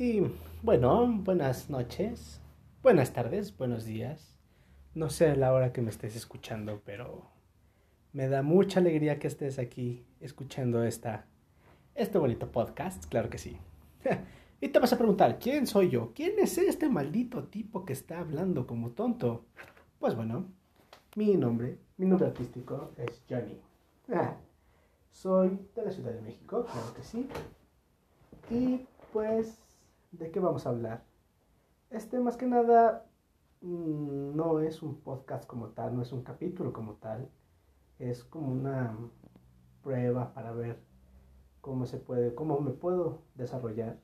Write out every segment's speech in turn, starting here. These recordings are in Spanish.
Y bueno, buenas noches, buenas tardes, buenos días. No sé la hora que me estés escuchando, pero me da mucha alegría que estés aquí escuchando esta, este bonito podcast, claro que sí. y te vas a preguntar, ¿quién soy yo? ¿Quién es este maldito tipo que está hablando como tonto? Pues bueno, mi nombre, mi nombre artístico es Johnny. soy de la Ciudad de México, claro que sí. Y pues ¿de qué vamos a hablar? Este más que nada mm, no es un podcast como tal, no es un capítulo como tal, es como una prueba para ver cómo se puede, cómo me puedo desarrollar,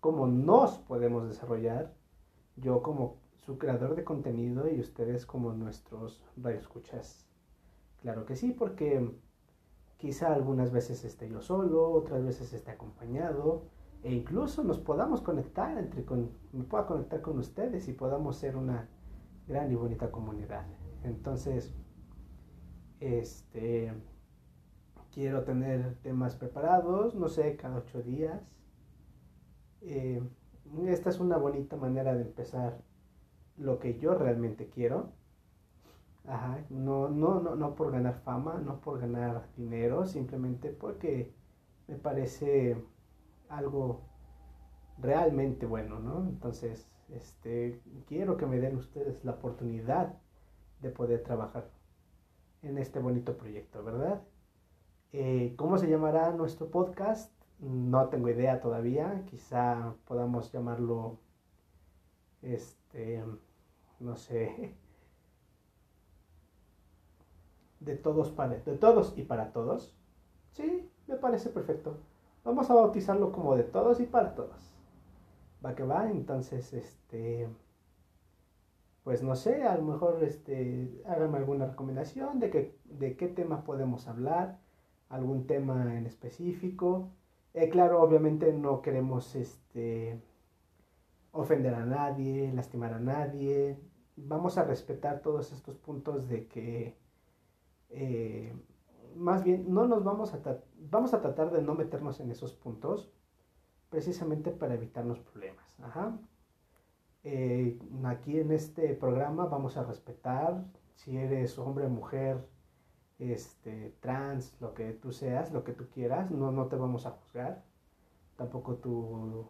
cómo nos podemos desarrollar, yo como su creador de contenido y ustedes como nuestros radioescuchas. Claro que sí, porque quizá algunas veces esté yo solo, otras veces esté acompañado, e incluso nos podamos conectar entre con, me pueda conectar con ustedes y podamos ser una gran y bonita comunidad. Entonces, este quiero tener temas preparados, no sé, cada ocho días. Eh, esta es una bonita manera de empezar lo que yo realmente quiero. Ajá, no, no, no, no por ganar fama, no por ganar dinero, simplemente porque me parece algo realmente bueno, ¿no? Entonces, este, quiero que me den ustedes la oportunidad de poder trabajar en este bonito proyecto, ¿verdad? Eh, ¿Cómo se llamará nuestro podcast? No tengo idea todavía. Quizá podamos llamarlo, este, no sé, de todos para, de todos y para todos. Sí, me parece perfecto. Vamos a bautizarlo como de todos y para todos. Va que va, entonces, este, pues no sé, a lo mejor, este, háganme alguna recomendación de, que, de qué tema podemos hablar, algún tema en específico. Eh, claro, obviamente no queremos, este, ofender a nadie, lastimar a nadie. Vamos a respetar todos estos puntos de que eh, más bien no nos vamos a, vamos a tratar de no meternos en esos puntos precisamente para evitarnos problemas. Eh, aquí en este programa vamos a respetar si eres hombre, mujer, este, trans, lo que tú seas, lo que tú quieras, no, no te vamos a juzgar, tampoco tu,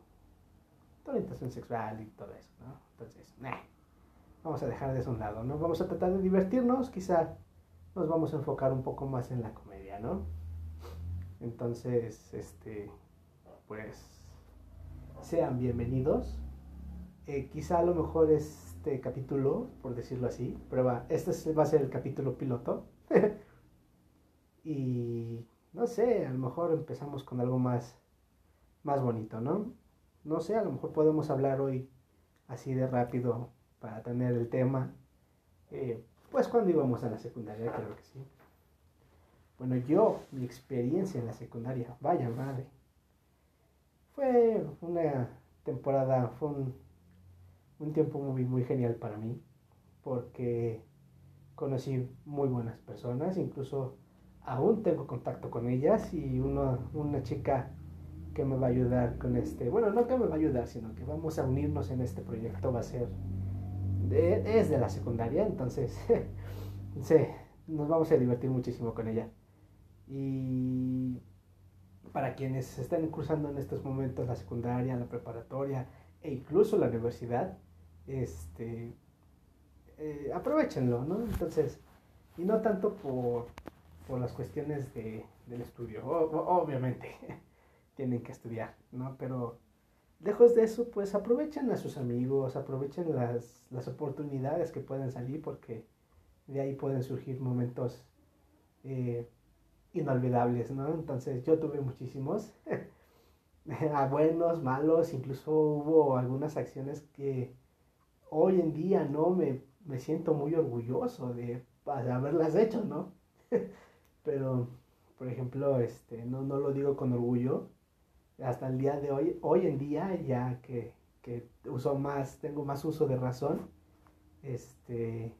orientación sexual y todo eso, ¿no? Entonces, vamos a dejar de eso a un lado, ¿no? Vamos a tratar de divertirnos, quizá nos vamos a enfocar un poco más en la comedia, ¿no? Entonces, este, pues, sean bienvenidos. Eh, quizá a lo mejor este capítulo, por decirlo así, prueba, este va a ser el capítulo piloto. y no sé, a lo mejor empezamos con algo más, más bonito, ¿no? No sé, a lo mejor podemos hablar hoy así de rápido para tener el tema. Eh, pues cuando íbamos a la secundaria, creo que sí. Bueno, yo, mi experiencia en la secundaria, vaya madre. Fue una temporada, fue un, tiempo muy, muy genial para mí, porque conocí muy buenas personas, incluso aún tengo contacto con ellas y una, una chica que me va a ayudar con este, bueno, no que me va a ayudar, sino que vamos a unirnos en este proyecto, va a ser es de la secundaria, entonces sí, nos vamos a divertir muchísimo con ella. Y para quienes están cursando en estos momentos la secundaria, la preparatoria e incluso la universidad, este, eh, aprovechenlo, ¿no? Entonces, y no tanto por, por las cuestiones de, del estudio, obviamente tienen que estudiar, ¿no? Pero lejos de eso, pues aprovechen a sus amigos, aprovechen las, las oportunidades que pueden salir porque de ahí pueden surgir momentos eh, inolvidables, ¿no? Entonces yo tuve muchísimos, a buenos, malos, incluso hubo algunas acciones que hoy en día, ¿no? Me, me siento muy orgulloso de, haberlas hecho, ¿no? Pero, por ejemplo, este, no, no lo digo con orgullo, hasta el día de hoy, hoy en día, ya que, que uso más, tengo más uso de razón, este,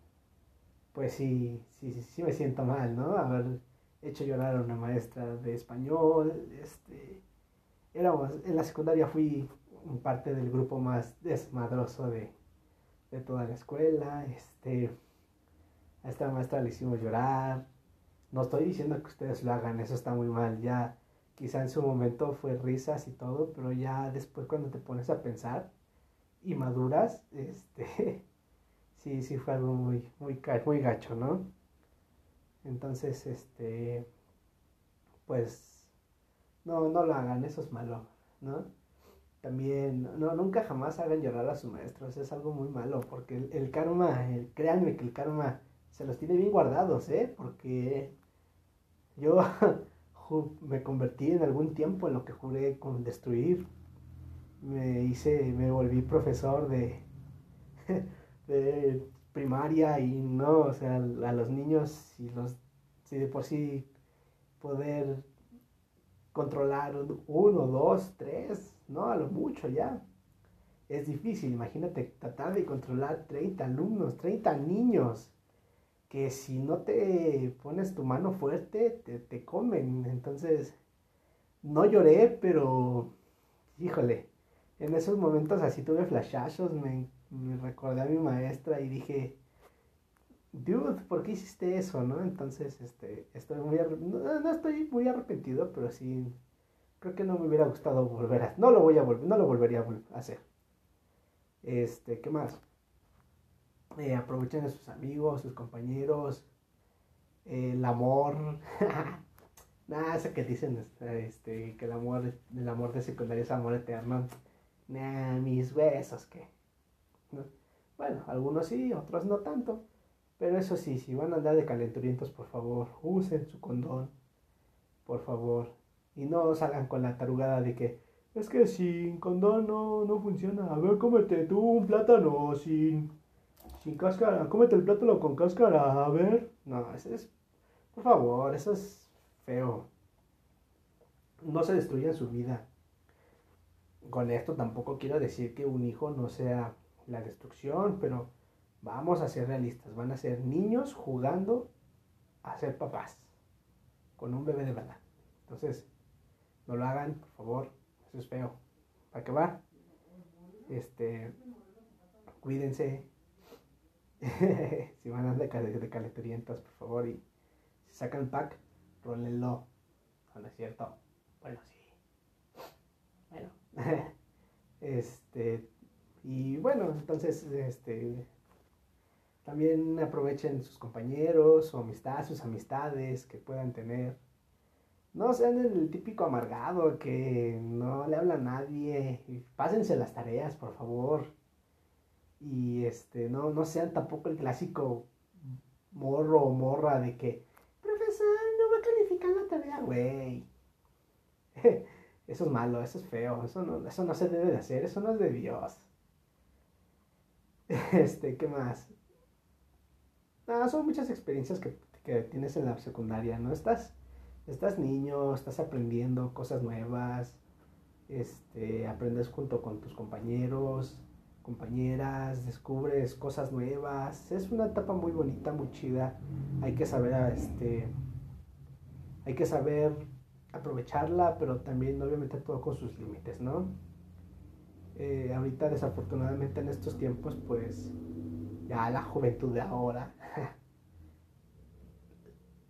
pues sí, sí, sí, me siento mal, ¿no? Haber hecho llorar a una maestra de español, este, en la secundaria fui parte del grupo más desmadroso de, de toda la escuela. Este, a esta maestra le hicimos llorar. No estoy diciendo que ustedes lo hagan, eso está muy mal. Ya quizá en su momento fue risas y todo, pero ya después cuando te pones a pensar y maduras, este, sí, sí fue algo muy, muy, muy gacho, ¿no? Entonces, este, pues, no, no lo hagan, eso es malo, ¿no? También, no, nunca jamás hagan llorar a sus maestros, es algo muy malo, porque el, el karma, créanme que el karma se los tiene bien guardados, ¿eh? Porque yo me convertí en algún tiempo en lo que juré con destruir. Me hice, me volví profesor de, de primaria y no, o sea, a los niños, y los, si de por sí poder controlar uno, dos, tres, no, a lo mucho ya. Es difícil, imagínate tratar de controlar 30 alumnos, 30 niños que si no te pones tu mano fuerte, te, te comen. Entonces, no lloré, pero, híjole, en esos momentos así tuve flashazos, me, me recordé a mi maestra y dije, dude, ¿por qué hiciste eso, no? Entonces, este, estoy muy, no, no, estoy muy arrepentido, pero sí, creo que no me hubiera gustado volver a, no lo voy a volver, no lo volvería a hacer. Este, ¿qué más? Eh, aprovechen a sus amigos, sus compañeros, el amor. Nada, eso que dicen este, que el amor, el amor de secundaria es amor eterno. Nah, mis besos, que. Bueno, algunos sí, otros no tanto. Pero eso sí, si van a andar de calenturientos, por favor, usen su condón. Por favor. Y no salgan con la tarugada de que es que sin condón no, no funciona. A ver, cómete tú un plátano sin sin cáscara, cómete el plátano con cáscara, a ver. No, ese es, por favor, eso es feo. No se destruyan su vida. Con esto tampoco quiero decir que un hijo no sea la destrucción, pero vamos a ser realistas. Van a ser niños jugando a ser papás con un bebé de verdad. Entonces, no lo hagan, por favor. Eso es feo. ¿Para qué va? Este, cuídense, si van a andar de, de por favor, y si sacan pack, rólenlo. No, es cierto. Bueno, sí. Bueno. este. Y bueno, entonces, este. También aprovechen sus compañeros, su amistad, sus amistades que puedan tener. No sean el típico amargado que no le habla a nadie. Pásense las tareas, por favor y este, no, no sean tampoco el clásico morro o morra de que, profesor, no va a calificar la tarea, güey. Eso es malo, eso es feo, eso no, eso no se debe de hacer, eso no es de Dios. Este, ¿qué más? Ah, son muchas experiencias que, que, tienes en la secundaria, ¿no? Estás, estás niño, estás aprendiendo cosas nuevas, este, aprendes junto con tus compañeros, compañeras, descubres cosas nuevas. Es una etapa muy bonita, muy chida. Hay que saber, este, hay que saber aprovecharla, pero también obviamente todo con sus límites, ¿no? Eh, ahorita desafortunadamente en estos tiempos, pues ya la juventud de ahora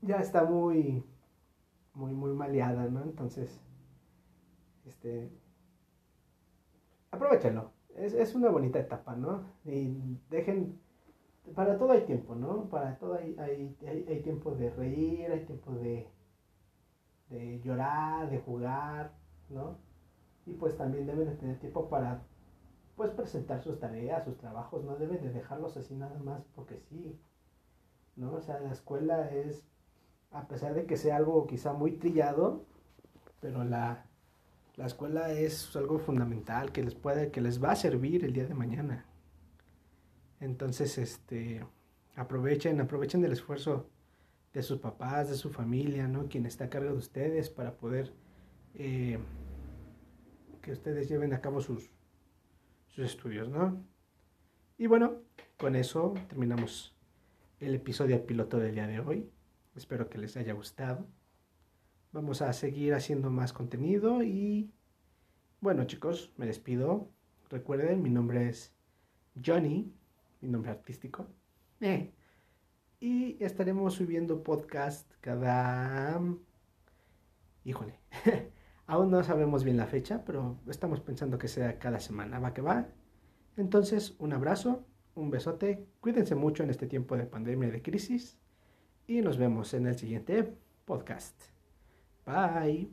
ya está muy, muy, muy maleada, ¿no? Entonces, este, aprovechenlo es, es una bonita etapa, ¿no? Y dejen, para todo hay tiempo, ¿no? Para todo hay, hay, hay, tiempo de reír, hay tiempo de, de llorar, de jugar, ¿no? Y pues también deben de tener tiempo para, pues, presentar sus tareas, sus trabajos, no deben de dejarlos así nada más porque sí, ¿no? O sea, la escuela es, a pesar de que sea algo quizá muy trillado, pero la, la escuela es algo fundamental que les puede, que les va a servir el día de mañana. Entonces, este, aprovechen, aprovechen del esfuerzo de sus papás, de su familia, ¿no? Quien está a cargo de ustedes para poder eh, que ustedes lleven a cabo sus, sus estudios, ¿no? Y bueno, con eso terminamos el episodio piloto del día de hoy. Espero que les haya gustado. Vamos a seguir haciendo más contenido y Bueno chicos, me despido. Recuerden, mi nombre es Johnny, mi nombre artístico. Eh. Y estaremos subiendo podcast cada... Híjole, aún no sabemos bien la fecha, pero estamos pensando que sea cada semana. Va que va. Entonces, un abrazo, un besote. Cuídense mucho en este tiempo de pandemia y de crisis. Y nos vemos en el siguiente podcast. Bye.